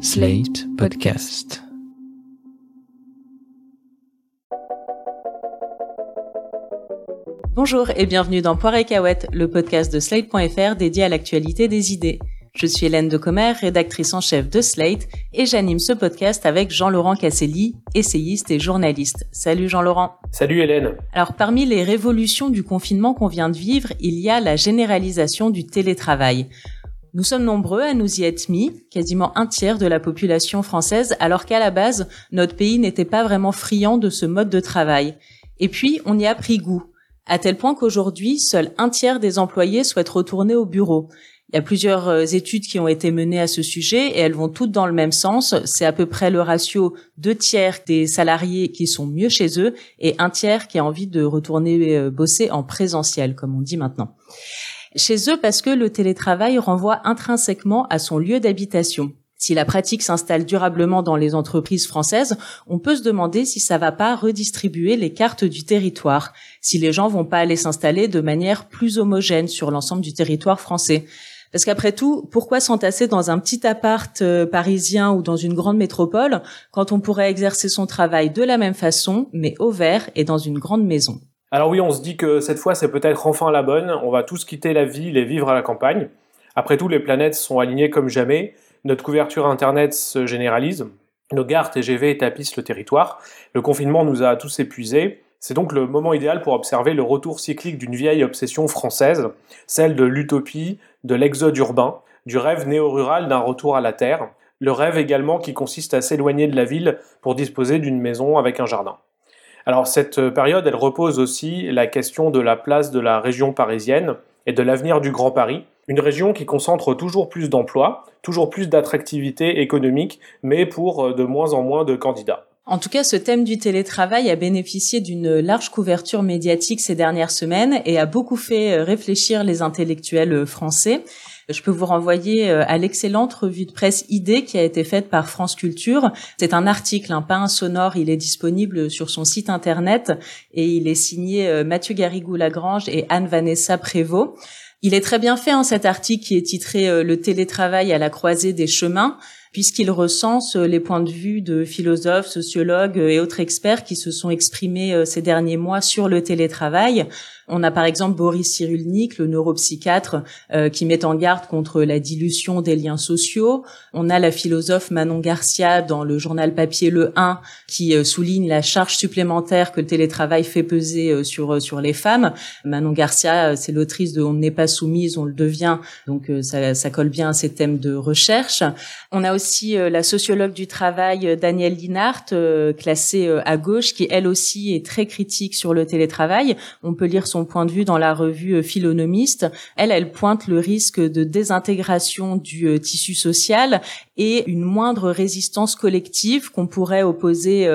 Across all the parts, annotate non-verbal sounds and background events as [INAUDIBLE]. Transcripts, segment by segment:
Slate Podcast. Bonjour et bienvenue dans Poire et le podcast de Slate.fr dédié à l'actualité des idées. Je suis Hélène Decommer, rédactrice en chef de Slate, et j'anime ce podcast avec Jean-Laurent Casselli, essayiste et journaliste. Salut Jean-Laurent. Salut Hélène. Alors parmi les révolutions du confinement qu'on vient de vivre, il y a la généralisation du télétravail. Nous sommes nombreux à nous y être mis, quasiment un tiers de la population française, alors qu'à la base, notre pays n'était pas vraiment friand de ce mode de travail. Et puis, on y a pris goût, à tel point qu'aujourd'hui, seul un tiers des employés souhaitent retourner au bureau. Il y a plusieurs euh, études qui ont été menées à ce sujet et elles vont toutes dans le même sens. C'est à peu près le ratio deux tiers des salariés qui sont mieux chez eux et un tiers qui a envie de retourner euh, bosser en présentiel, comme on dit maintenant. Chez eux parce que le télétravail renvoie intrinsèquement à son lieu d'habitation. Si la pratique s'installe durablement dans les entreprises françaises, on peut se demander si ça va pas redistribuer les cartes du territoire, si les gens vont pas aller s'installer de manière plus homogène sur l'ensemble du territoire français. Parce qu'après tout, pourquoi s'entasser dans un petit appart euh, parisien ou dans une grande métropole quand on pourrait exercer son travail de la même façon, mais au vert et dans une grande maison? Alors oui, on se dit que cette fois c'est peut-être enfin la bonne, on va tous quitter la ville et vivre à la campagne. Après tout, les planètes sont alignées comme jamais, notre couverture Internet se généralise, nos gares TGV tapissent le territoire, le confinement nous a tous épuisés, c'est donc le moment idéal pour observer le retour cyclique d'une vieille obsession française, celle de l'utopie, de l'exode urbain, du rêve néo-rural d'un retour à la terre, le rêve également qui consiste à s'éloigner de la ville pour disposer d'une maison avec un jardin. Alors cette période, elle repose aussi la question de la place de la région parisienne et de l'avenir du Grand Paris, une région qui concentre toujours plus d'emplois, toujours plus d'attractivité économique, mais pour de moins en moins de candidats. En tout cas, ce thème du télétravail a bénéficié d'une large couverture médiatique ces dernières semaines et a beaucoup fait euh, réfléchir les intellectuels euh, français. Je peux vous renvoyer euh, à l'excellente revue de presse Idée qui a été faite par France Culture. C'est un article, un pain sonore. Il est disponible sur son site internet et il est signé Mathieu Garrigou-Lagrange et Anne-Vanessa Prévost. Il est très bien fait, hein, cet article qui est titré Le télétravail à la croisée des chemins puisqu'il recense euh, les points de vue de philosophes, sociologues euh, et autres experts qui se sont exprimés euh, ces derniers mois sur le télétravail. On a par exemple Boris Cyrulnik, le neuropsychiatre, qui met en garde contre la dilution des liens sociaux. On a la philosophe Manon Garcia dans le journal papier Le 1 qui souligne la charge supplémentaire que le télétravail fait peser sur sur les femmes. Manon Garcia, c'est l'autrice de On n'est pas soumise, on le devient. Donc ça, ça colle bien à ces thèmes de recherche. On a aussi euh, la sociologue du travail euh, Danielle Linhart, euh, classée à gauche, qui elle aussi est très critique sur le télétravail. On peut lire son point de vue dans la revue Philonomiste. Elle, elle pointe le risque de désintégration du tissu social et une moindre résistance collective qu'on pourrait opposer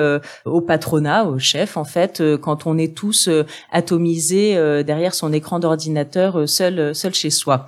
au patronat, au chef en fait, quand on est tous atomisés derrière son écran d'ordinateur seul seul chez soi.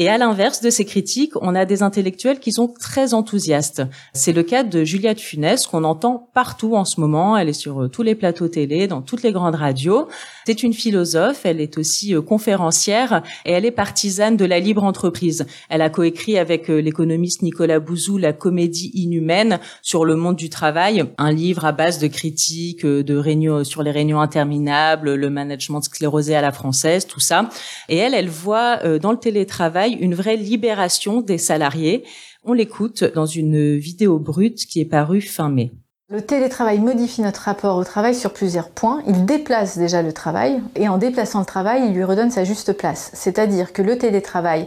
Et à l'inverse de ces critiques, on a des intellectuels qui sont très enthousiastes. C'est le cas de Juliette Funès qu'on entend partout en ce moment. Elle est sur euh, tous les plateaux télé, dans toutes les grandes radios. C'est une philosophe, elle est aussi euh, conférencière et elle est partisane de la libre entreprise. Elle a coécrit avec euh, l'économiste Nicolas Bouzou la comédie inhumaine sur le monde du travail, un livre à base de critiques de réunions sur les réunions interminables, le management sclérosé à la française, tout ça. Et elle, elle voit dans le télétravail une vraie libération des salariés. On l'écoute dans une vidéo brute qui est parue fin mai. Le télétravail modifie notre rapport au travail sur plusieurs points. Il déplace déjà le travail et en déplaçant le travail, il lui redonne sa juste place. C'est-à-dire que le télétravail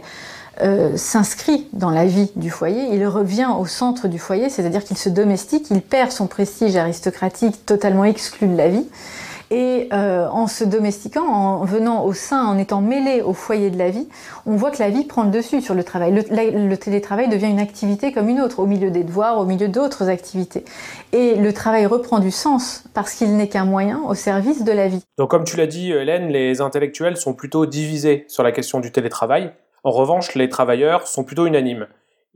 euh, s'inscrit dans la vie du foyer, il revient au centre du foyer, c'est-à-dire qu'il se domestique, il perd son prestige aristocratique totalement exclu de la vie. Et euh, en se domestiquant, en venant au sein, en étant mêlé au foyer de la vie, on voit que la vie prend le dessus sur le travail. Le, télétravail devient une activité comme une autre, au milieu des devoirs, au milieu d'autres activités. Et le travail reprend du sens parce qu'il n'est qu'un moyen au service de la vie. Donc comme tu l'as dit, Hélène, les intellectuels sont plutôt divisés sur la question du télétravail. En revanche, les travailleurs sont plutôt unanimes.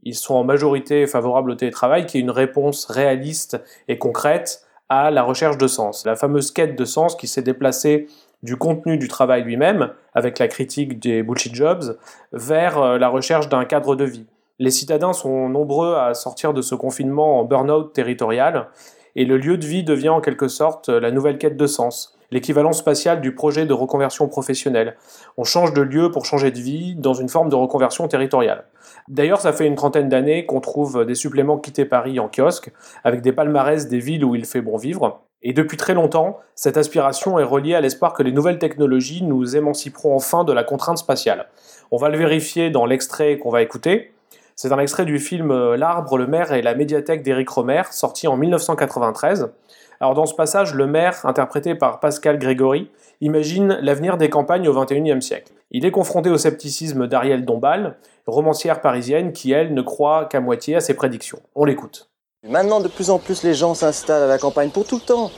Ils sont en majorité favorables au télétravail, qui est une réponse réaliste et concrète à la recherche de sens. La fameuse quête de sens qui s'est déplacée du contenu du travail lui-même, avec la critique des bullshit jobs, vers euh, la recherche d'un cadre de vie. Les citadins sont nombreux à sortir de ce confinement en burn-out territorial, et le lieu de vie devient en quelque sorte la nouvelle quête de sens, l'équivalent spatial du projet de reconversion professionnelle. On change de lieu pour changer de vie dans une forme de reconversion territoriale. D'ailleurs, ça fait une trentaine d'années qu'on trouve des suppléments Quitter Paris en kiosque, avec des palmarès des villes où il fait bon vivre. Et depuis très longtemps, cette aspiration est reliée à l'espoir que les nouvelles technologies nous émanciperont enfin de la contrainte spatiale. On va le vérifier dans l'extrait qu'on va écouter. C'est un extrait du film L'arbre, le maire et la médiathèque d'Éric Romer, sorti en 1993. Alors dans ce passage, le maire, interprété par Pascal Grégory, imagine l'avenir des campagnes au XXIe siècle. Il est confronté au scepticisme d'Ariel Dombal, romancière parisienne qui, elle, ne croit qu'à moitié à ses prédictions. On l'écoute. Maintenant, de plus en plus, les gens s'installent à la campagne pour tout le temps,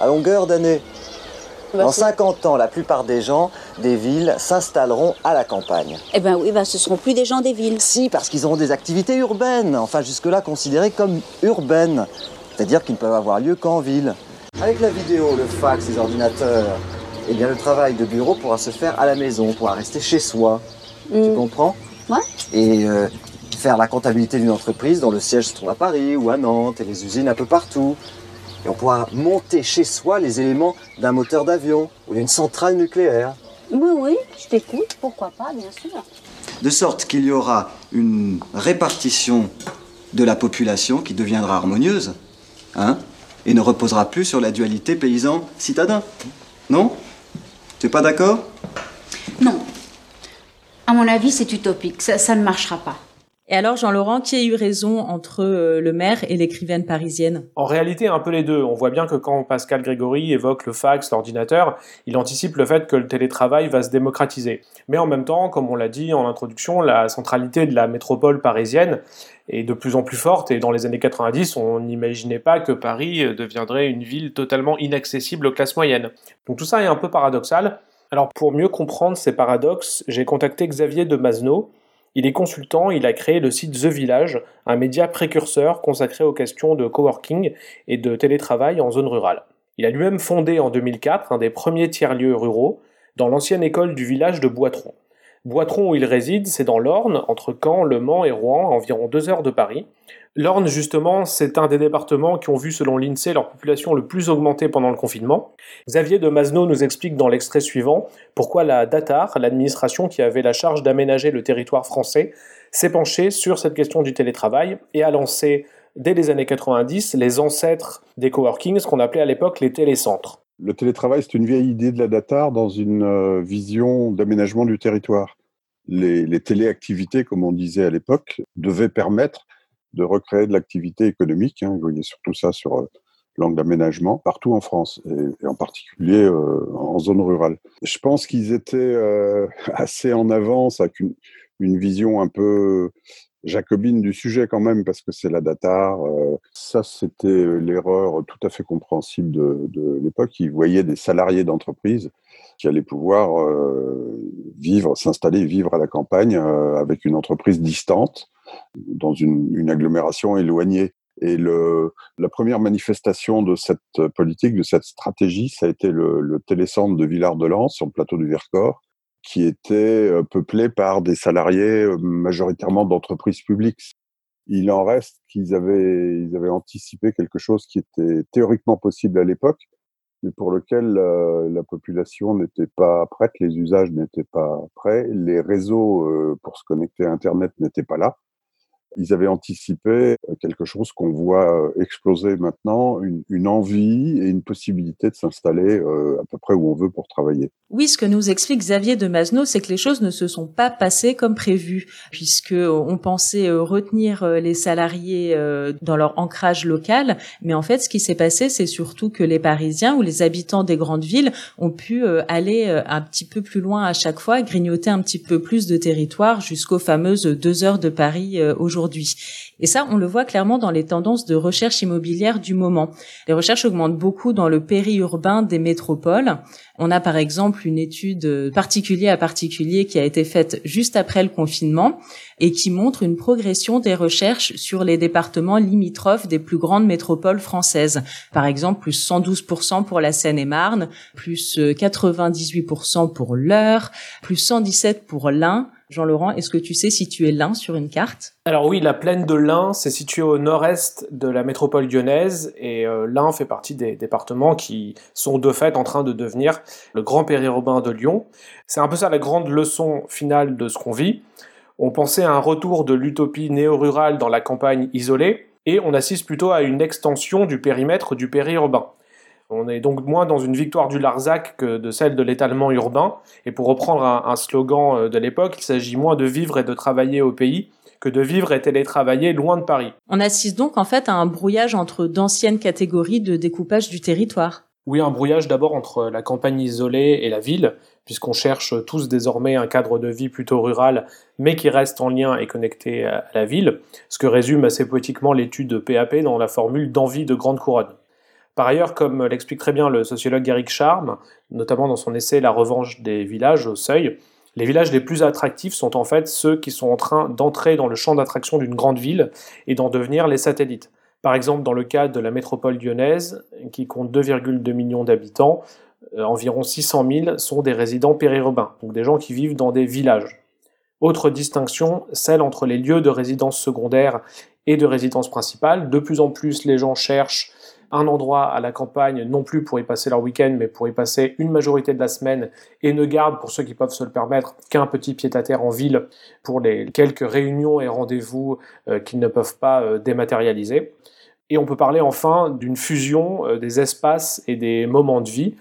à longueur d'année. Bah, Dans c'est- 50 ans, la plupart des gens des villes s'installeront à la campagne. Eh ben oui, bah, ce seront plus des gens des villes. Si, parce qu'ils auront des activités urbaines, enfin jusque-là considérées comme urbaines, c'est-à-dire qu'ils ne peuvent avoir lieu qu'en ville. Avec la vidéo, le fax, les ordinateurs, eh bien le travail de bureau pourra se faire à la maison, pourra rester chez soi. Tu Mm. comprends Ouais. Et euh, faire la comptabilité d'une entreprise dont le siège se trouve à Paris ou à Nantes et les usines un peu partout. Et on pourra monter chez soi les éléments d'un moteur d'avion ou d'une centrale nucléaire. Oui, oui, je t'écoute, pourquoi pas, bien sûr. de sorte qu'il y aura une répartition de la population qui deviendra harmonieuse, hein, et ne reposera plus sur la dualité paysan-citadin. Non? Tu es pas d'accord? Non. À mon avis, c'est utopique. Ça ne marchera pas. Et alors, Jean-Laurent, qui a eu raison entre euh, le maire et l'écrivaine parisienne? En réalité, un peu les deux. On voit bien que quand Pascal Grégory évoque le fax, l'ordinateur, il anticipe le fait que le télétravail va se démocratiser. Mais en même temps, comme on l'a dit en introduction, la centralité de la métropole parisienne est de plus en plus forte et dans les années 90, on n'imaginait pas que Paris deviendrait une ville totalement inaccessible aux classes moyennes. Donc tout ça est un peu paradoxal. Alors pour mieux comprendre ces paradoxes, j'ai contacté Xavier de Masneau. Il est consultant, il a créé le site The Village, un média précurseur consacré aux questions de coworking et de télétravail en zone rurale. Il a lui-même fondé en 2004 un des premiers tiers-lieux ruraux dans l'ancienne école du village de Boitron. Boitron où il réside, c'est dans l'Orne, entre Caen, Le Mans et Rouen, à environ deux heures de Paris. L'Orne, justement, c'est un des départements qui ont vu, selon l'INSEE, leur population le plus augmenter pendant le confinement. Xavier de Masneau nous explique dans l'extrait suivant pourquoi la DATAR, l'administration qui avait la charge d'aménager le territoire français, s'est penchée sur cette question du télétravail et a lancé, dès les années 90, les ancêtres des coworking, ce qu'on appelait à l'époque les télécentres. Le télétravail, c'est une vieille idée de la DATAR dans une euh, vision d'aménagement du territoire. Les, téléactivités, comme on disait à l'époque, devaient permettre de recréer de l'activité économique. Hein, vous voyez surtout ça sur euh, l'angle d'aménagement partout en France et, en particulier euh, en zone rurale. Je pense qu'ils étaient euh, [LAUGHS] assez en avance avec une, vision un peu jacobine du sujet quand même parce que c'est la datar. Euh, ça, c'était l'erreur tout à fait compréhensible de, de l'époque. Ils voyaient des salariés d'entreprise qui allaient pouvoir euh, vivre, s'installer, vivre à la campagne euh, avec une entreprise distante dans une, agglomération éloignée. Et la première manifestation de cette politique, de cette stratégie, ça a été le, télécentre de Villard-de-Lans sur le plateau du Vercors, qui était euh, peuplé par des salariés majoritairement d'entreprises publiques. Il en reste qu'ils avaient, ils avaient anticipé quelque chose qui était théoriquement possible à l'époque, mais pour lequel euh, la population n'était pas prête, les usages n'étaient pas prêts, les réseaux euh, pour se connecter à Internet n'étaient pas là. Ils avaient anticipé quelque chose qu'on voit exploser maintenant, une, une, envie et une possibilité de s'installer euh, à peu près où on veut pour travailler. Oui, ce que nous explique Xavier de Masneau, c'est que les choses ne se sont pas passées comme prévu, puisque on pensait retenir les salariés dans leur ancrage local, mais en fait, ce qui s'est passé, c'est surtout que les Parisiens ou les habitants des grandes villes ont pu aller un petit peu plus loin à chaque fois, grignoter un petit peu plus de territoire jusqu'aux fameuses deux heures de Paris aujourd'hui. Et ça, on le voit clairement dans les tendances de recherche immobilière du moment. Les recherches augmentent beaucoup dans le périurbain des métropoles. On a par exemple une étude particulier à particulier qui a été faite juste après le confinement et qui montre une progression des recherches sur les départements limitrophes des plus grandes métropoles françaises. Par exemple, plus 112% pour la Seine-et-Marne, plus 98% pour l'Eure, plus 117 pour l'Ain, Jean-Laurent, est-ce que tu sais situer l'Ain sur une carte? Alors oui, la plaine de l'Ain, c'est situé au nord-est de la métropole lyonnaise et euh, l'Ain fait partie des départements qui sont de fait en train de devenir le grand périurbain de Lyon. C'est un peu ça la grande leçon finale de ce qu'on vit. On pensait à un retour de l'utopie néo-rurale dans la campagne isolée et on assiste plutôt à une extension du périmètre du périurbain. On est donc moins dans une victoire du Larzac que de celle de l'étalement urbain. Et pour reprendre un, slogan euh, de l'époque, il s'agit moins de vivre et de travailler au pays que de vivre et télétravailler loin de Paris. On assiste donc en fait à un brouillage entre d'anciennes catégories de découpage du territoire. Oui, un brouillage d'abord entre la campagne isolée et la ville, puisqu'on cherche tous désormais un cadre de vie plutôt rural, mais qui reste en lien et connecté à la ville, ce que résume assez poétiquement l'étude PAP dans la formule d'envie de grande couronne. Par ailleurs, comme l'explique très bien le sociologue Eric Charme, notamment dans son essai La revanche des villages au seuil, les villages les plus attractifs sont en fait ceux qui sont en train d'entrer dans le champ d'attraction d'une grande ville et d'en devenir les satellites. Par exemple, dans le cas de la métropole lyonnaise, qui compte 2,2 millions d'habitants, euh, environ 600 000 sont des résidents périurbains, donc des gens qui vivent dans des villages. Autre distinction, celle entre les lieux de résidence secondaire et de résidence principale. De plus en plus, les gens cherchent un endroit à la campagne, non plus pour y passer leur week-end, mais pour y passer une majorité de la semaine, et ne gardent, pour ceux qui peuvent se le permettre, qu'un petit pied-à-terre en ville pour les quelques réunions et rendez-vous euh, qu'ils ne peuvent pas euh, dématérialiser. Et on peut parler enfin d'une fusion euh, des espaces et des moments de vie,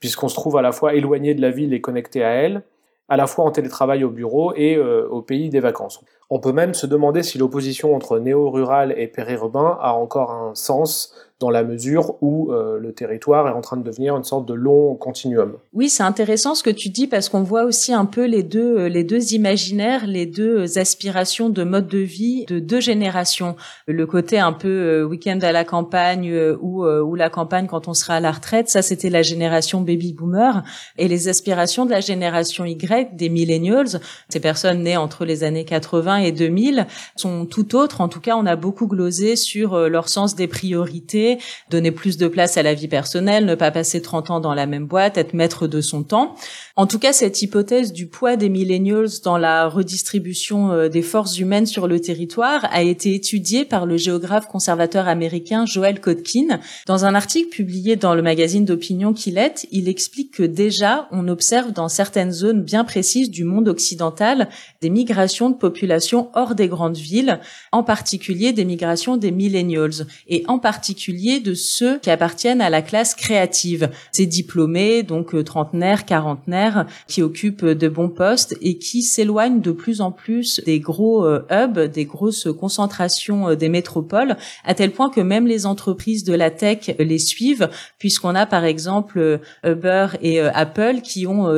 puisqu'on se trouve à la fois éloigné de la ville et connecté à elle, à la fois en télétravail au bureau et au pays des vacances. On peut même se demander si l'opposition entre néo-rural et périurbain a encore un sens dans la mesure où euh, le territoire est en train de devenir une sorte de long continuum. Oui, c'est intéressant ce que tu dis parce qu'on voit aussi un peu les deux euh, les deux imaginaires, les deux aspirations de mode de vie de deux générations. Le côté un peu euh, week-end à la campagne ou ou la campagne quand on sera à la retraite, ça c'était la génération baby boomer et les aspirations de la génération Y des millennials, ces personnes nées entre les années 80 et 2000 sont tout autres. En tout cas, on a beaucoup glosé sur leur sens des priorités donner plus de place à la vie personnelle, ne pas passer 30 ans dans la même boîte, être maître de son temps. En tout cas, cette hypothèse du poids des millennials dans la redistribution euh, des forces humaines sur le territoire a été étudiée par le géographe conservateur américain Joel Kotkin. Dans un article publié dans le magazine d'opinion qu'il est, il explique que déjà, on observe dans certaines zones bien précises du monde occidental des migrations de populations hors des grandes villes, en particulier des migrations des millennials, et en particulier de ceux qui appartiennent à la classe créative. Ces diplômés, donc euh, trentenaires, quarantenaires, qui occupent de bons postes et qui s'éloignent de plus en plus des gros euh, hubs, des grosses concentrations euh, des métropoles, à tel point que même les entreprises de la tech les suivent, puisqu'on a par exemple Uber et Apple qui ont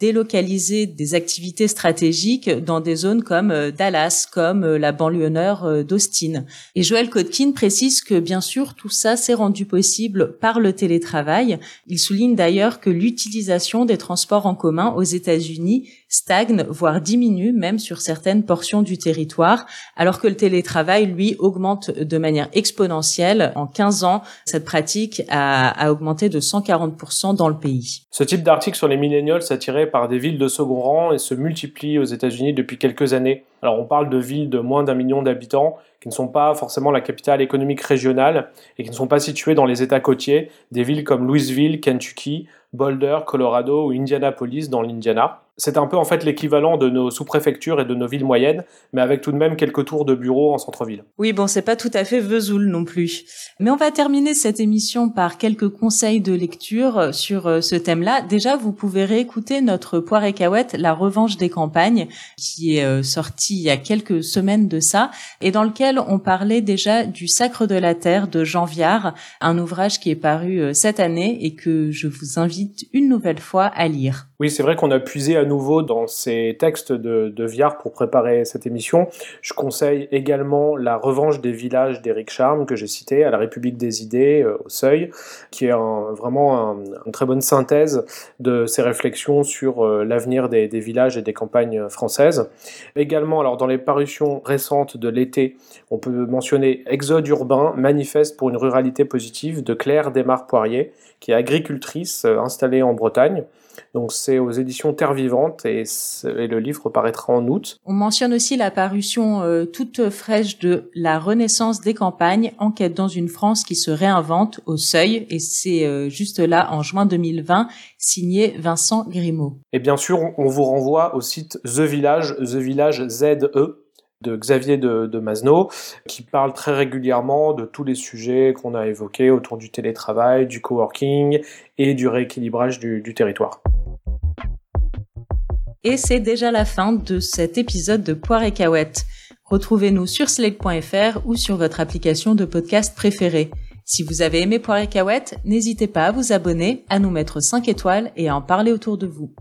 délocalisé des activités stratégiques dans des zones comme Dallas, comme la banlieue nord d'Austin. Et Joël Kotkin précise que bien sûr tout ça s'est rendu possible par le télétravail. Il souligne d'ailleurs que l'utilisation des transports en commun aux États-Unis stagne, voire diminue même sur certaines portions du territoire, alors que le télétravail, lui, augmente de manière exponentielle. En 15 ans, cette pratique a, augmenté de 140% dans le pays. Ce type d'article sur les millennials s'attirait par des villes de second rang et se multiplie aux États-Unis depuis quelques années. Alors on parle de villes de moins d'un million d'habitants qui ne sont pas forcément la capitale économique régionale et qui ne sont pas situées dans les États côtiers, des villes comme Louisville, Kentucky, Boulder, Colorado ou Indianapolis dans l'Indiana. C'est un peu en fait l'équivalent de nos sous-préfectures et de nos villes moyennes, mais avec tout de même quelques tours de bureaux en centre-ville. Oui, bon, c'est pas tout à fait Vesoul non plus. Mais on va terminer cette émission par quelques conseils de lecture sur euh, ce thème-là. Déjà, vous pouvez réécouter notre Poire et Cahouette, La revanche des campagnes, qui est euh, sorti il y a quelques semaines de ça, et dans lequel on parlait déjà du Sacre de la Terre de Jean Viard, un ouvrage qui est paru euh, cette année et que je vous invite une nouvelle fois à lire. Oui, c'est vrai qu'on a puisé à nouveau dans ces textes de, Viard pour préparer cette émission. Je conseille également La revanche des villages d'Éric Charme, que j'ai cité, à la République des idées, euh, au Seuil, qui est vraiment une très bonne synthèse de ses réflexions sur euh, l'avenir des, des, villages et des campagnes françaises. Également, alors dans les parutions récentes de l'été, on peut mentionner Exode urbain, manifeste pour une ruralité positive de Claire Desmar Poirier, qui est agricultrice installée en Bretagne Donc c'est aux éditions Terre Vivante et, le livre paraîtra en août. On mentionne aussi la parution euh, toute fraîche de La Renaissance des campagnes, enquête dans une France qui se réinvente au seuil et c'est euh, juste là en juin 2020, signé Vincent Grimaud. Et bien sûr, on vous renvoie au site The Village, The Village ZE de Xavier de, de qui parle très régulièrement de tous les sujets qu'on a évoqués autour du télétravail, du coworking et du rééquilibrage du, du territoire. Et c'est déjà la fin de cet épisode de Poire et Cahouette. Retrouvez-nous sur slate.fr ou sur votre application de podcast préférée. Si vous avez aimé Poire et Cahouette, n'hésitez pas à vous abonner, à nous mettre 5 étoiles et à en parler autour de vous.